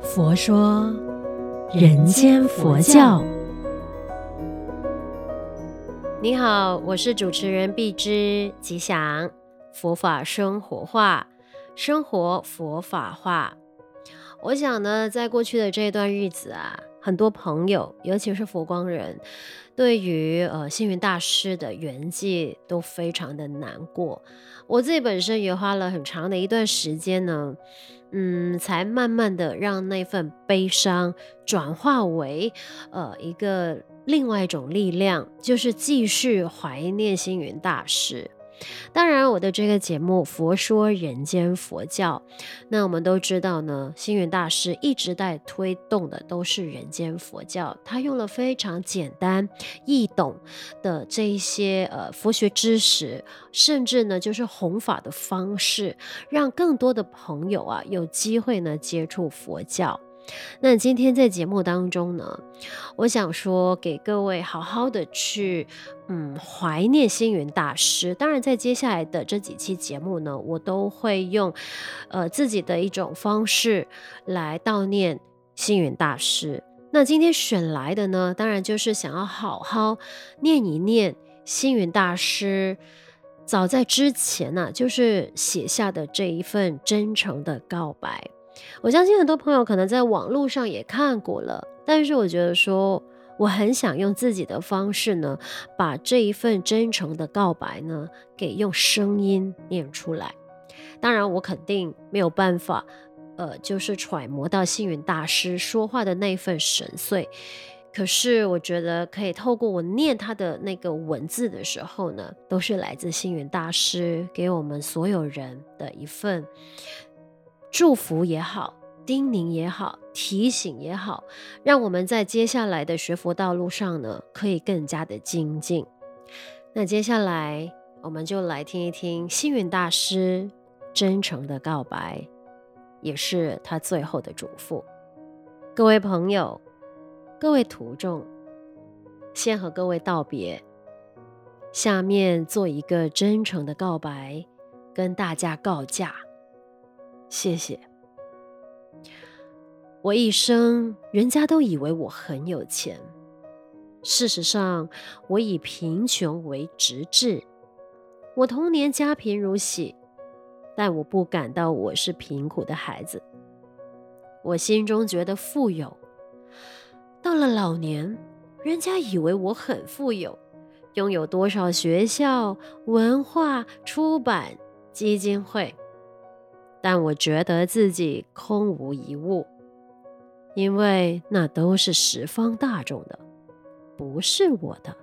佛说人间佛教。你好，我是主持人碧之吉祥，佛法生活化，生活佛法化。我想呢，在过去的这段日子啊，很多朋友，尤其是佛光人，对于呃星云大师的圆寂都非常的难过。我自己本身也花了很长的一段时间呢，嗯，才慢慢的让那份悲伤转化为呃一个另外一种力量，就是继续怀念星云大师。当然，我的这个节目《佛说人间佛教》，那我们都知道呢，星云大师一直在推动的都是人间佛教。他用了非常简单易懂的这一些呃佛学知识，甚至呢就是弘法的方式，让更多的朋友啊有机会呢接触佛教。那今天在节目当中呢，我想说给各位好好的去，嗯，怀念星云大师。当然，在接下来的这几期节目呢，我都会用，呃，自己的一种方式来悼念星云大师。那今天选来的呢，当然就是想要好好念一念星云大师早在之前呢，就是写下的这一份真诚的告白。我相信很多朋友可能在网络上也看过了，但是我觉得说，我很想用自己的方式呢，把这一份真诚的告白呢，给用声音念出来。当然，我肯定没有办法，呃，就是揣摩到星云大师说话的那份神髓。可是，我觉得可以透过我念他的那个文字的时候呢，都是来自星云大师给我们所有人的一份。祝福也好，叮咛也好，提醒也好，让我们在接下来的学佛道路上呢，可以更加的精进。那接下来，我们就来听一听星云大师真诚的告白，也是他最后的嘱咐。各位朋友，各位徒众，先和各位道别，下面做一个真诚的告白，跟大家告假。谢谢。我一生，人家都以为我很有钱。事实上，我以贫穷为直至。我童年家贫如洗，但我不感到我是贫苦的孩子。我心中觉得富有。到了老年，人家以为我很富有，拥有多少学校、文化、出版、基金会。但我觉得自己空无一物，因为那都是十方大众的，不是我的。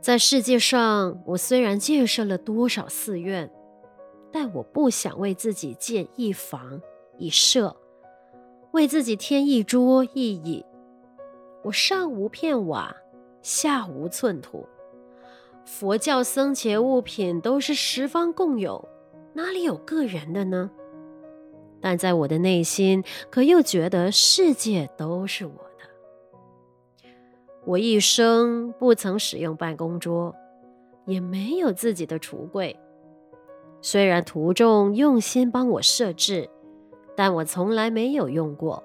在世界上，我虽然建设了多少寺院，但我不想为自己建一房一舍，为自己添一桌一椅。我上无片瓦，下无寸土。佛教僧伽物品都是十方共有，哪里有个人的呢？但在我的内心，可又觉得世界都是我的。我一生不曾使用办公桌，也没有自己的橱柜。虽然徒众用心帮我设置，但我从来没有用过。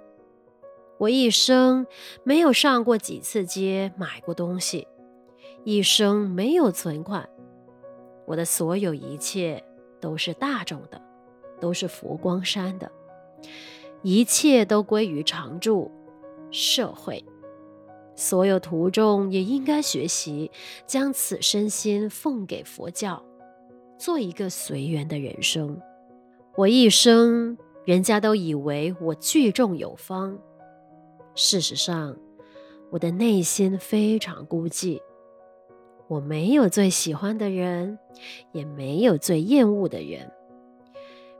我一生没有上过几次街买过东西，一生没有存款。我的所有一切都是大众的。都是佛光山的，一切都归于常住社会。所有徒众也应该学习，将此身心奉给佛教，做一个随缘的人生。我一生，人家都以为我聚众有方，事实上，我的内心非常孤寂。我没有最喜欢的人，也没有最厌恶的人。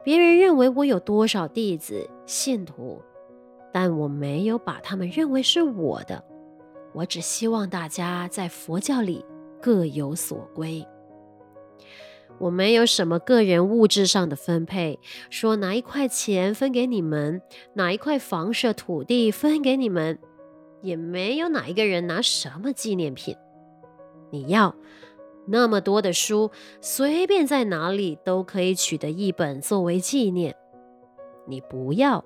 别人认为我有多少弟子信徒，但我没有把他们认为是我的。我只希望大家在佛教里各有所归。我没有什么个人物质上的分配，说拿一块钱分给你们，哪一块房舍土地分给你们，也没有哪一个人拿什么纪念品。你要。那么多的书，随便在哪里都可以取得一本作为纪念。你不要。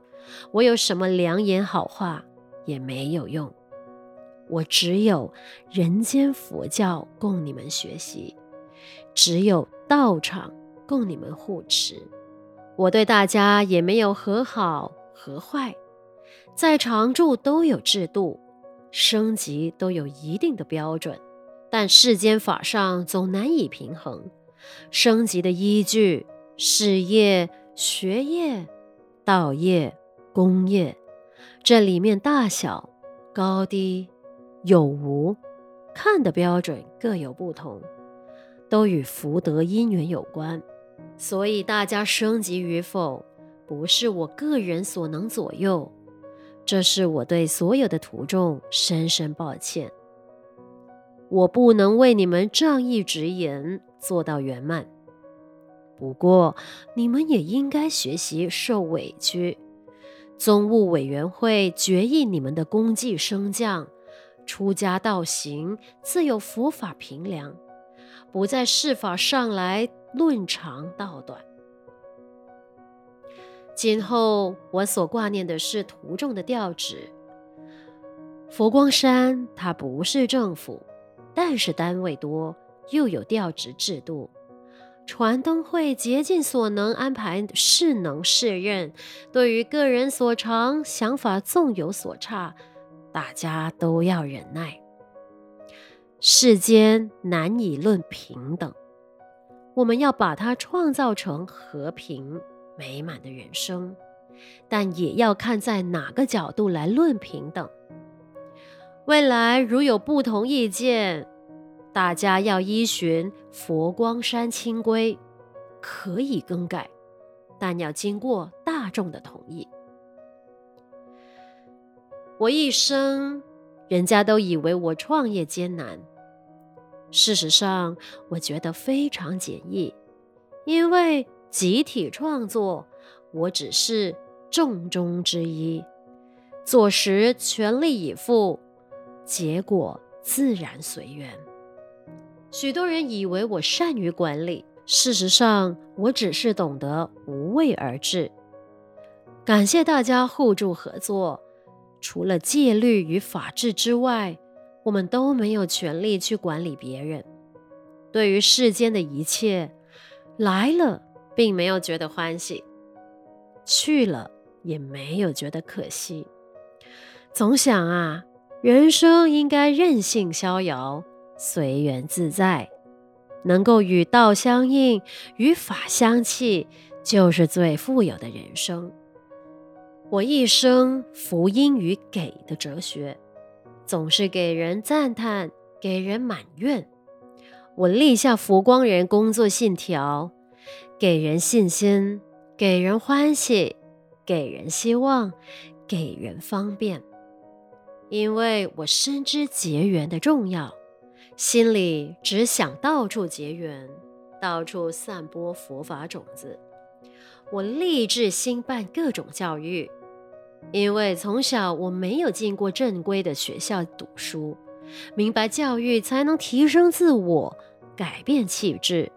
我有什么良言好话也没有用，我只有人间佛教供你们学习，只有道场供你们护持。我对大家也没有和好和坏，在常住都有制度，升级都有一定的标准，但世间法上总难以平衡。升级的依据，事业、学业、道业。功业，这里面大小、高低、有无，看的标准各有不同，都与福德因缘有关。所以大家升级与否，不是我个人所能左右。这是我对所有的徒众深深抱歉。我不能为你们仗义执言，做到圆满。不过你们也应该学习受委屈。宗务委员会决议你们的功绩升降，出家道行自有佛法评量，不在事法上来论长道短。今后我所挂念的是徒众的调职。佛光山它不是政府，但是单位多，又有调职制度。传灯会竭尽所能安排适能适任，对于个人所长想法纵有所差，大家都要忍耐。世间难以论平等，我们要把它创造成和平美满的人生，但也要看在哪个角度来论平等。未来如有不同意见，大家要依循佛光山清规，可以更改，但要经过大众的同意。我一生，人家都以为我创业艰难，事实上，我觉得非常简易，因为集体创作，我只是众中之一，做时全力以赴，结果自然随缘。许多人以为我善于管理，事实上，我只是懂得无为而治。感谢大家互助合作。除了戒律与法治之外，我们都没有权利去管理别人。对于世间的一切，来了并没有觉得欢喜，去了也没有觉得可惜。总想啊，人生应该任性逍遥。随缘自在，能够与道相应，与法相契，就是最富有的人生。我一生福音与给的哲学，总是给人赞叹，给人满愿。我立下佛光人工作信条：给人信心，给人欢喜，给人希望，给人方便。因为我深知结缘的重要。心里只想到处结缘，到处散播佛法种子。我立志兴办各种教育，因为从小我没有进过正规的学校读书，明白教育才能提升自我，改变气质。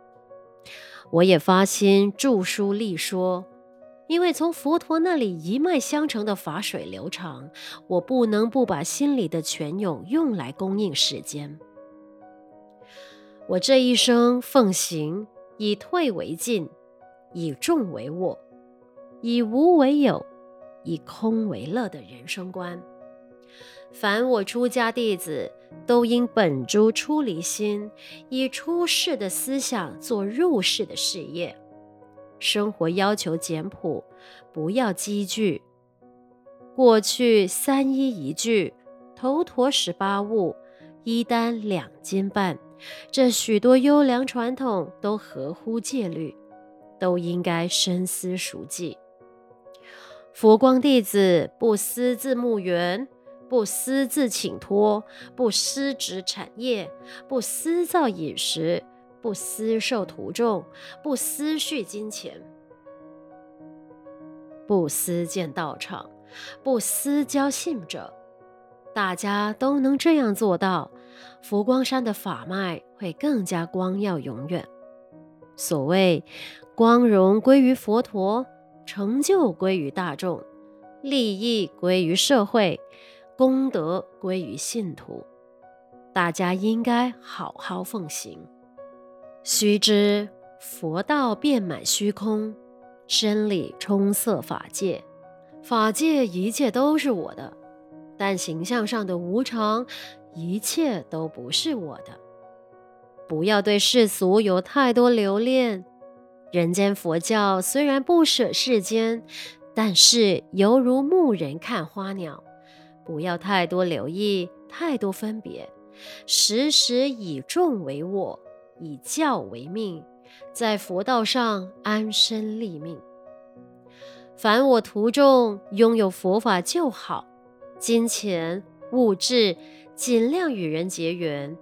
我也发心著书立说，因为从佛陀那里一脉相承的法水流长，我不能不把心里的泉涌用来供应世间。我这一生奉行以退为进，以众为我，以无为有，以空为乐的人生观。凡我出家弟子，都应本诸出离心，以出世的思想做入世的事业。生活要求简朴，不要积聚。过去三衣一具，头陀十八物，衣单两斤半。这许多优良传统都合乎戒律，都应该深思熟记。佛光弟子不私自募缘，不私自请托，不私执产业，不私造饮食，不私受徒众，不私蓄金钱，不私建道场，不私交信者。大家都能这样做到。佛光山的法脉会更加光耀永远。所谓光荣归于佛陀，成就归于大众，利益归于社会，功德归于信徒。大家应该好好奉行。须知佛道遍满虚空，真理充塞法界，法界一切都是我的，但形象上的无常，一切都不是我的。不要对世俗有太多留恋。人间佛教虽然不舍世间，但是犹如牧人看花鸟，不要太多留意，太多分别，时时以众为我。以教为命，在佛道上安身立命。凡我徒众拥有佛法就好，金钱物质尽量与人结缘，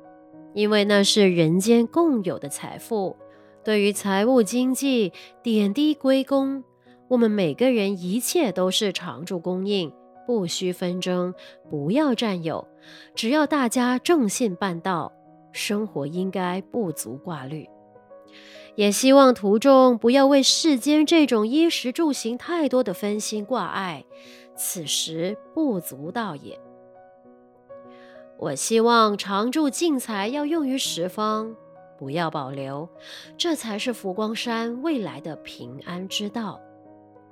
因为那是人间共有的财富。对于财务经济点滴归功，我们每个人一切都是常住供应，不需纷争，不要占有，只要大家正信办道。生活应该不足挂虑，也希望途中不要为世间这种衣食住行太多的分心挂碍，此时不足道也。我希望常住净财要用于十方，不要保留，这才是佛光山未来的平安之道。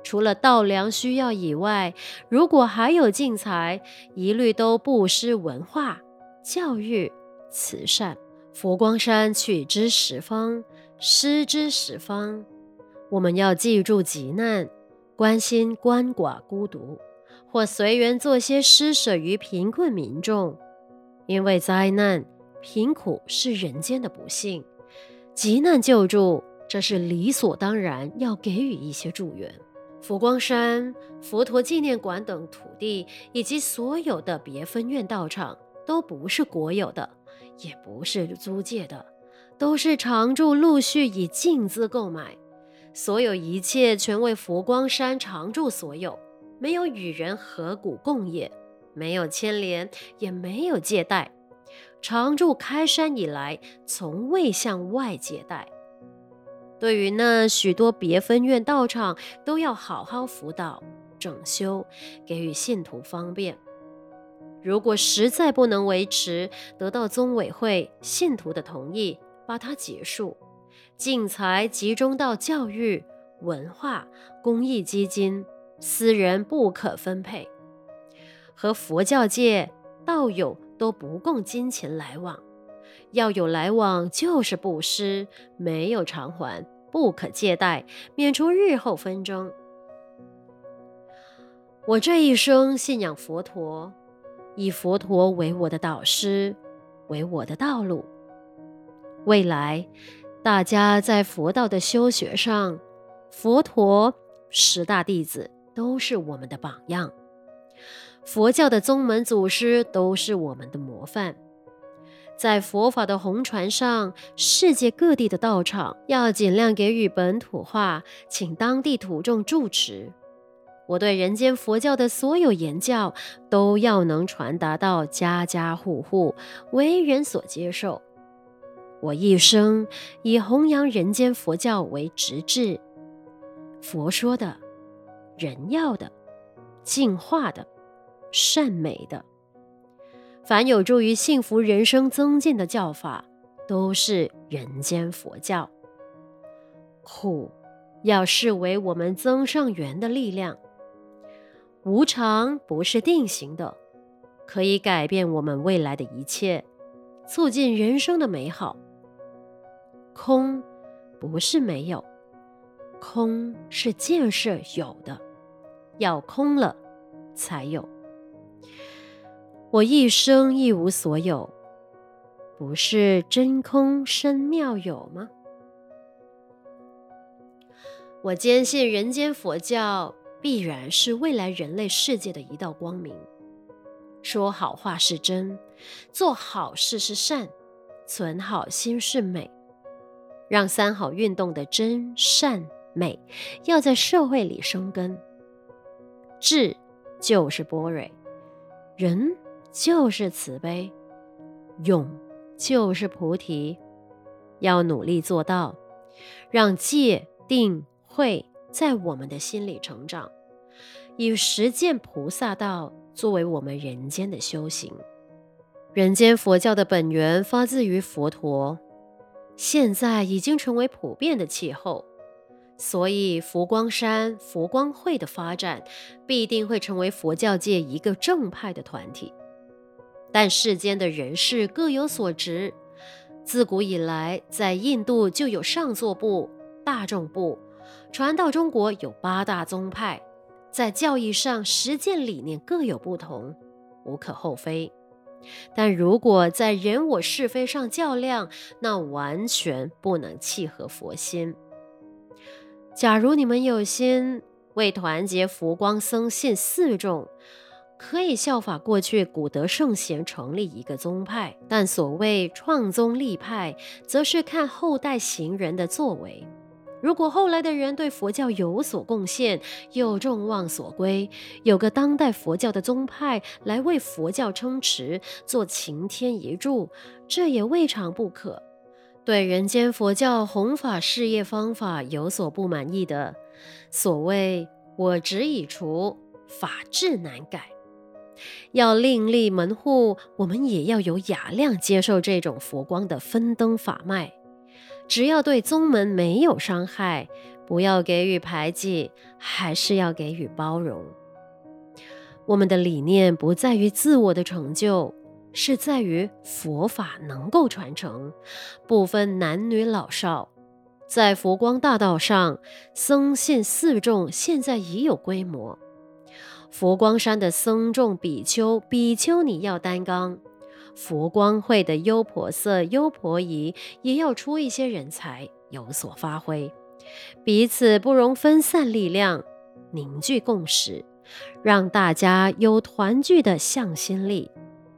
除了稻粮需要以外，如果还有净财，一律都布施文化教育。慈善，佛光山取之十方，施之十方。我们要记住急难，关心鳏寡孤独，或随缘做些施舍于贫困民众。因为灾难、贫苦是人间的不幸，急难救助，这是理所当然要给予一些助缘。佛光山、佛陀纪念馆等土地以及所有的别分院道场都不是国有的。也不是租借的，都是常住陆续以净资购买，所有一切全为佛光山常住所有，没有与人合股共业，没有牵连，也没有借贷。常住开山以来，从未向外借贷。对于那许多别分院道场，都要好好辅导、整修，给予信徒方便。如果实在不能维持，得到宗委会信徒的同意，把它结束，净财集中到教育、文化、公益基金，私人不可分配。和佛教界道友都不共金钱来往，要有来往就是布施，没有偿还，不可借贷，免除日后纷争。我这一生信仰佛陀。以佛陀为我的导师，为我的道路。未来，大家在佛道的修学上，佛陀、十大弟子都是我们的榜样，佛教的宗门祖师都是我们的模范。在佛法的红传上，世界各地的道场要尽量给予本土化，请当地土众住持。我对人间佛教的所有言教，都要能传达到家家户户，为人所接受。我一生以弘扬人间佛教为直志。佛说的、人要的、净化的、善美的，凡有助于幸福人生增进的教法，都是人间佛教。苦要视为我们增上缘的力量。无常不是定型的，可以改变我们未来的一切，促进人生的美好。空不是没有，空是建设有的，要空了才有。我一生一无所有，不是真空深妙有吗？我坚信人间佛教。必然是未来人类世界的一道光明。说好话是真，做好事是善，存好心是美。让三好运动的真善美要在社会里生根。智就是般若，仁就是慈悲，勇就是菩提。要努力做到，让戒定慧在我们的心里成长，以实践菩萨道作为我们人间的修行。人间佛教的本源发自于佛陀，现在已经成为普遍的气候，所以佛光山佛光会的发展必定会成为佛教界一个正派的团体。但世间的人事各有所执，自古以来，在印度就有上座部、大众部，传到中国有八大宗派，在教义上实践理念各有不同，无可厚非。但如果在人我是非上较量，那完全不能契合佛心。假如你们有心为团结佛光僧信四众，可以效法过去古德圣贤成立一个宗派。但所谓创宗立派，则是看后代行人的作为。如果后来的人对佛教有所贡献，又众望所归，有个当代佛教的宗派来为佛教撑持，做擎天一柱，这也未尝不可。对人间佛教弘法事业方法有所不满意的，所谓我执已除，法制难改，要另立门户，我们也要有雅量接受这种佛光的分灯法脉。只要对宗门没有伤害，不要给予排挤，还是要给予包容。我们的理念不在于自我的成就，是在于佛法能够传承，不分男女老少。在佛光大道上，僧信四众现在已有规模。佛光山的僧众比丘、比丘尼要担纲。佛光会的优婆塞、优婆夷也要出一些人才，有所发挥，彼此不容分散力量，凝聚共识，让大家有团聚的向心力，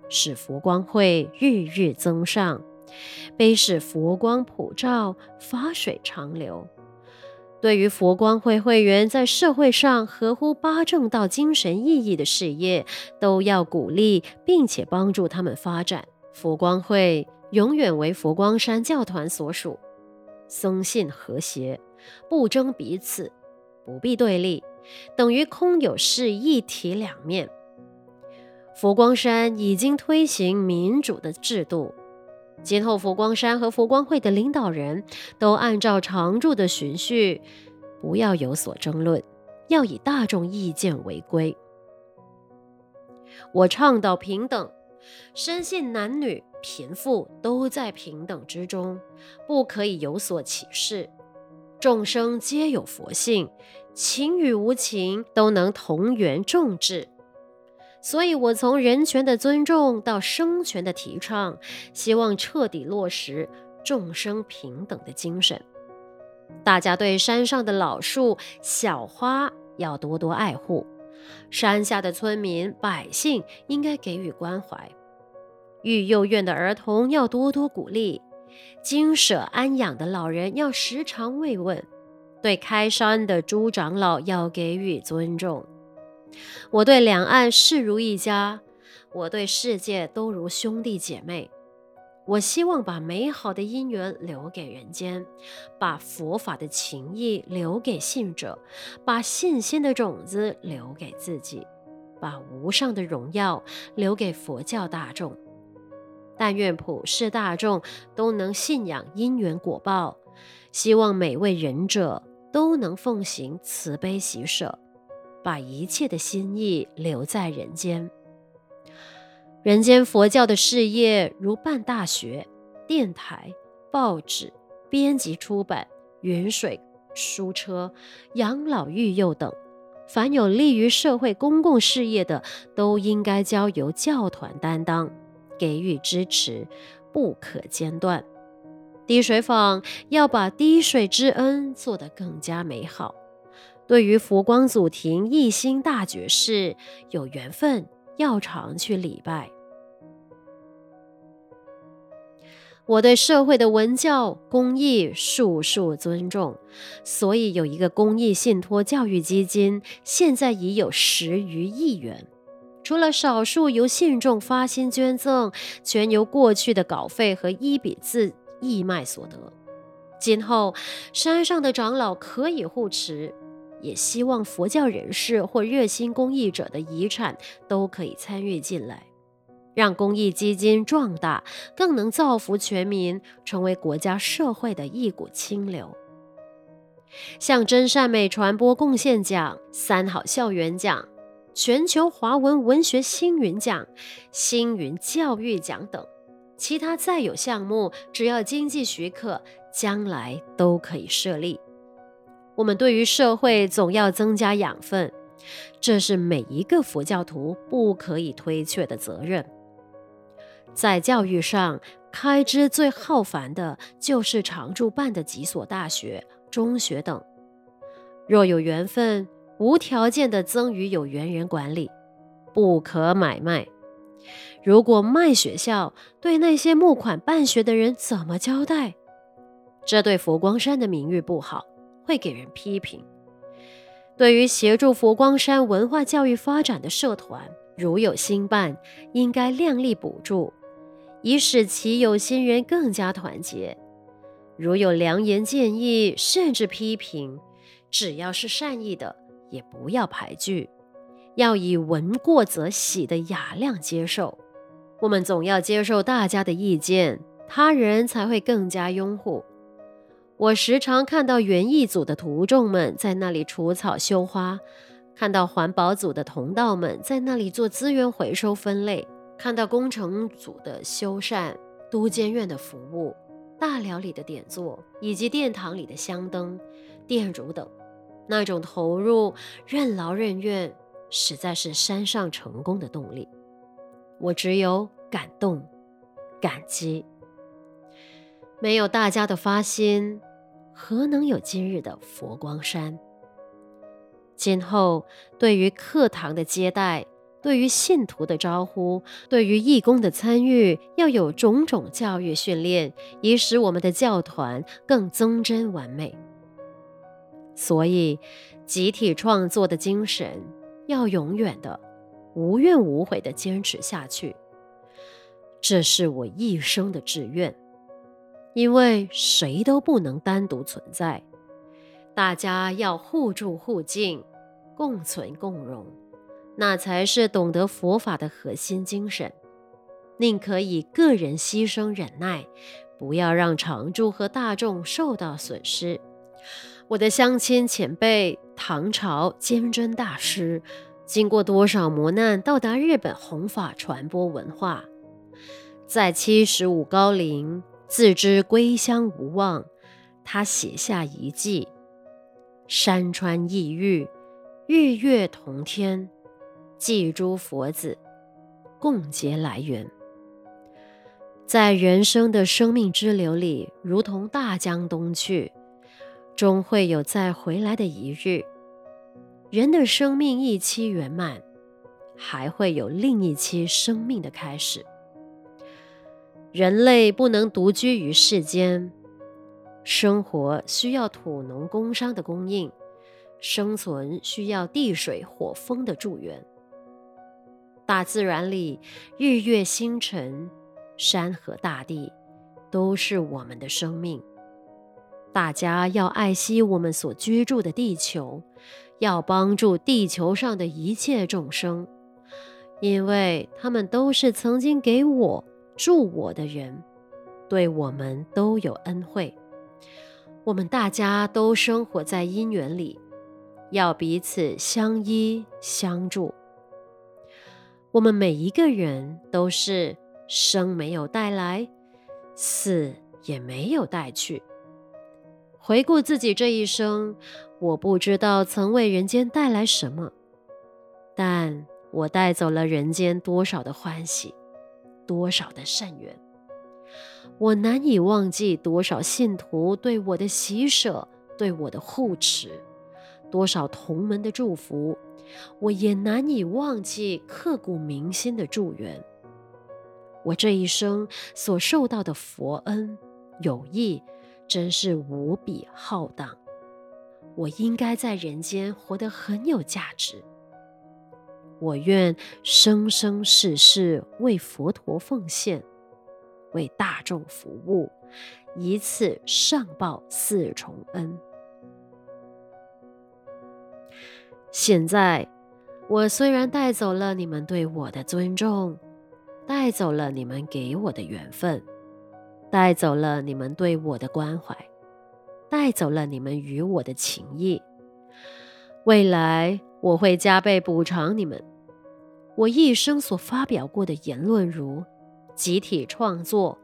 使佛光会日日增上，悲使佛光普照，法水长流。对于佛光会会员在社会上合乎八正道精神意义的事业，都要鼓励并且帮助他们发展。佛光会永远为佛光山教团所属，僧信和谐，不争彼此，不必对立，等于空有事一体两面。佛光山已经推行民主的制度。今后，佛光山和佛光会的领导人都按照常住的循序，不要有所争论，要以大众意见为归。我倡导平等，深信男女贫富都在平等之中，不可以有所歧视。众生皆有佛性，情与无情都能同源众志。所以，我从人权的尊重到生权的提倡，希望彻底落实众生平等的精神。大家对山上的老树、小花要多多爱护，山下的村民百姓应该给予关怀。育幼院的儿童要多多鼓励，精舍安养的老人要时常慰问，对开山的诸长老要给予尊重。我对两岸视如一家，我对世界都如兄弟姐妹。我希望把美好的因缘留给人间，把佛法的情谊留给信者，把信心的种子留给自己，把无上的荣耀留给佛教大众。但愿普世大众都能信仰因缘果报，希望每位仁者都能奉行慈悲喜舍。把一切的心意留在人间。人间佛教的事业，如办大学、电台、报纸、编辑出版、云水、书车、养老育幼等，凡有利于社会公共事业的，都应该交由教团担当，给予支持，不可间断。滴水坊要把滴水之恩做得更加美好。对于佛光祖庭一心大觉寺，有缘分要常去礼拜。我对社会的文教公益数数尊重，所以有一个公益信托教育基金，现在已有十余亿元。除了少数由信众发心捐赠，全由过去的稿费和一笔字义卖所得。今后山上的长老可以护持。也希望佛教人士或热心公益者的遗产都可以参与进来，让公益基金壮大，更能造福全民，成为国家社会的一股清流。像真善美传播贡献奖、三好校园奖、全球华文文学星云奖、星云教育奖等，其他再有项目，只要经济许可，将来都可以设立。我们对于社会总要增加养分，这是每一个佛教徒不可以推却的责任。在教育上，开支最浩繁的就是常住办的几所大学。中学等，若有缘分，无条件的赠与有缘人管理，不可买卖。如果卖学校，对那些募款办学的人怎么交代？这对佛光山的名誉不好，会给人批评。对于协助佛光山文化教育发展的社团，如有新办，应该量力补助，以使其有心人更加团结。如有良言建议，甚至批评，只要是善意的，也不要排拒，要以闻过则喜的雅量接受。我们总要接受大家的意见，他人才会更加拥护。我时常看到园艺组的徒众们在那里除草修花，看到环保组的同道们在那里做资源回收分类，看到工程组的修缮、都监院的服务。大寮里的点座，以及殿堂里的香灯、店主等，那种投入、任劳任怨，实在是山上成功的动力。我只有感动、感激。没有大家的发心，何能有今日的佛光山？今后对于课堂的接待，对于信徒的招呼，对于义工的参与，要有种种教育训练，以使我们的教团更增真完美。所以，集体创作的精神要永远的、无怨无悔的坚持下去。这是我一生的志愿，因为谁都不能单独存在，大家要互助互敬，共存共荣。那才是懂得佛法的核心精神，宁可以个人牺牲忍耐，不要让常住和大众受到损失。我的乡亲前辈唐朝坚真大师，经过多少磨难，到达日本弘法传播文化，在七十五高龄，自知归乡无望，他写下遗偈：山川异域，日月同天。祭诸佛子，共结来缘。在人生的生命之流里，如同大江东去，终会有再回来的一日。人的生命一期圆满，还会有另一期生命的开始。人类不能独居于世间，生活需要土农工商的供应，生存需要地水火风的助缘。大自然里，日月星辰、山河大地，都是我们的生命。大家要爱惜我们所居住的地球，要帮助地球上的一切众生，因为他们都是曾经给我助我的人，对我们都有恩惠。我们大家都生活在因缘里，要彼此相依相助。我们每一个人都是生没有带来，死也没有带去。回顾自己这一生，我不知道曾为人间带来什么，但我带走了人间多少的欢喜，多少的善缘。我难以忘记多少信徒对我的喜舍，对我的护持，多少同门的祝福。我也难以忘记刻骨铭心的祝愿。我这一生所受到的佛恩友谊，真是无比浩荡。我应该在人间活得很有价值。我愿生生世世为佛陀奉献，为大众服务，以此上报四重恩。现在，我虽然带走了你们对我的尊重，带走了你们给我的缘分，带走了你们对我的关怀，带走了你们与我的情谊。未来我会加倍补偿你们。我一生所发表过的言论，如集体创作、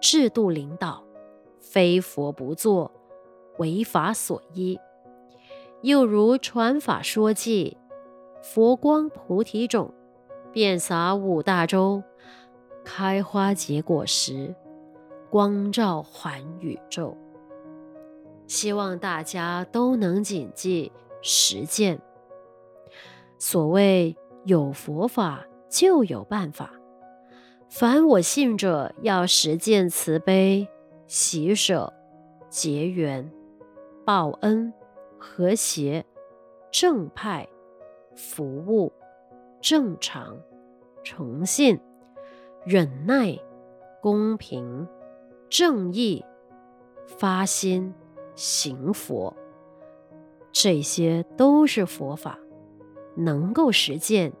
制度领导、非佛不作、为法所依，又如传法说偈、佛光菩提种，遍洒五大洲，开花结果时，光照寰宇宙。希望大家都能谨记实践。所谓。有佛法就有办法，凡我信者要实践慈悲、喜舍、结缘、报恩、和谐、正派、服务、正常、诚信、忍耐、公平、正义、发心、行佛，这些都是佛法。能够实践，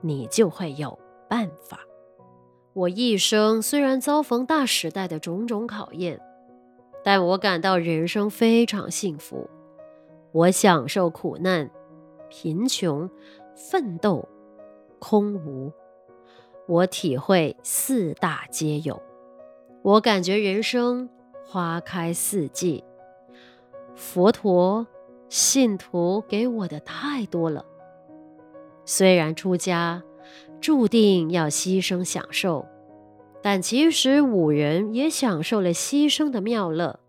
你就会有办法。我一生虽然遭逢大时代的种种考验，但我感到人生非常幸福。我享受苦难、贫穷、奋斗、空无。我体会四大皆有。我感觉人生花开四季。佛陀、信徒给我的太多了。虽然出家注定要牺牲享受，但其实五人也享受了牺牲的妙乐。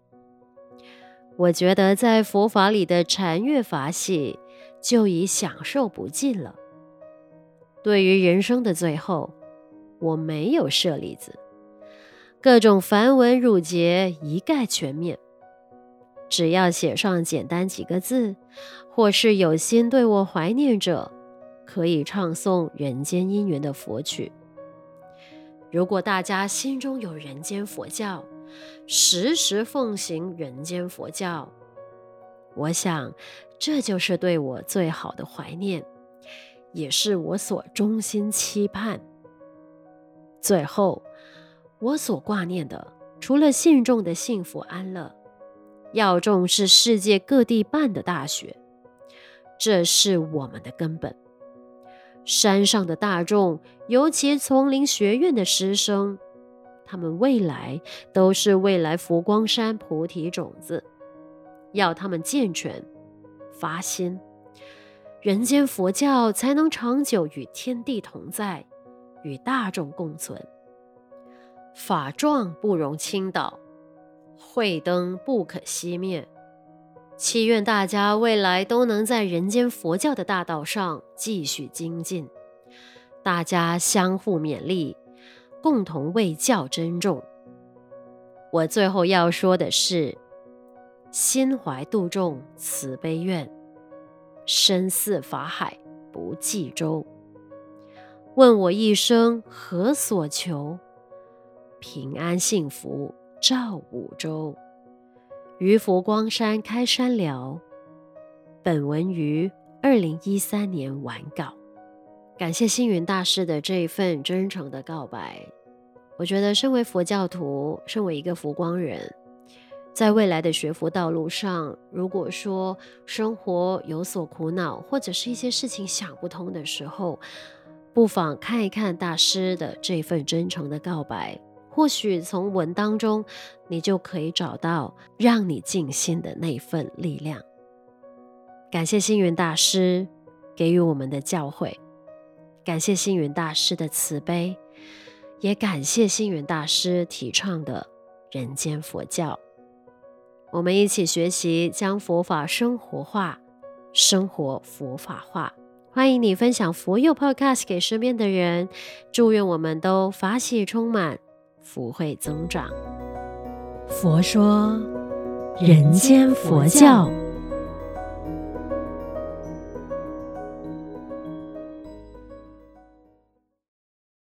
我觉得在佛法里的禅悦法喜就已享受不尽了。对于人生的最后，我没有舍利子，各种繁文缛节一概全免，只要写上简单几个字，或是有心对我怀念者。可以唱诵人间因缘的佛曲。如果大家心中有人间佛教，时时奉行人间佛教，我想这就是对我最好的怀念，也是我所衷心期盼。最后，我所挂念的，除了信众的幸福安乐，要重视世界各地办的大学，这是我们的根本。山上的大众，尤其丛林学院的师生，他们未来都是未来佛光山菩提种子，要他们健全发心，人间佛教才能长久与天地同在，与大众共存。法幢不容倾倒，慧灯不可熄灭。祈愿大家未来都能在人间佛教的大道上继续精进，大家相互勉励，共同为教珍重。我最后要说的是：心怀度众慈悲愿，身似法海不计周。问我一生何所求？平安幸福照五洲。于佛光山开山聊，本文于二零一三年完稿。感谢星云大师的这一份真诚的告白。我觉得，身为佛教徒，身为一个佛光人，在未来的学佛道路上，如果说生活有所苦恼，或者是一些事情想不通的时候，不妨看一看大师的这份真诚的告白。或许从文当中，你就可以找到让你静心的那份力量。感谢星云大师给予我们的教诲，感谢星云大师的慈悲，也感谢星云大师提倡的人间佛教。我们一起学习，将佛法生活化，生活佛法化。欢迎你分享佛佑 Podcast 给身边的人，祝愿我们都法喜充满。福慧增长。佛说，人间佛教。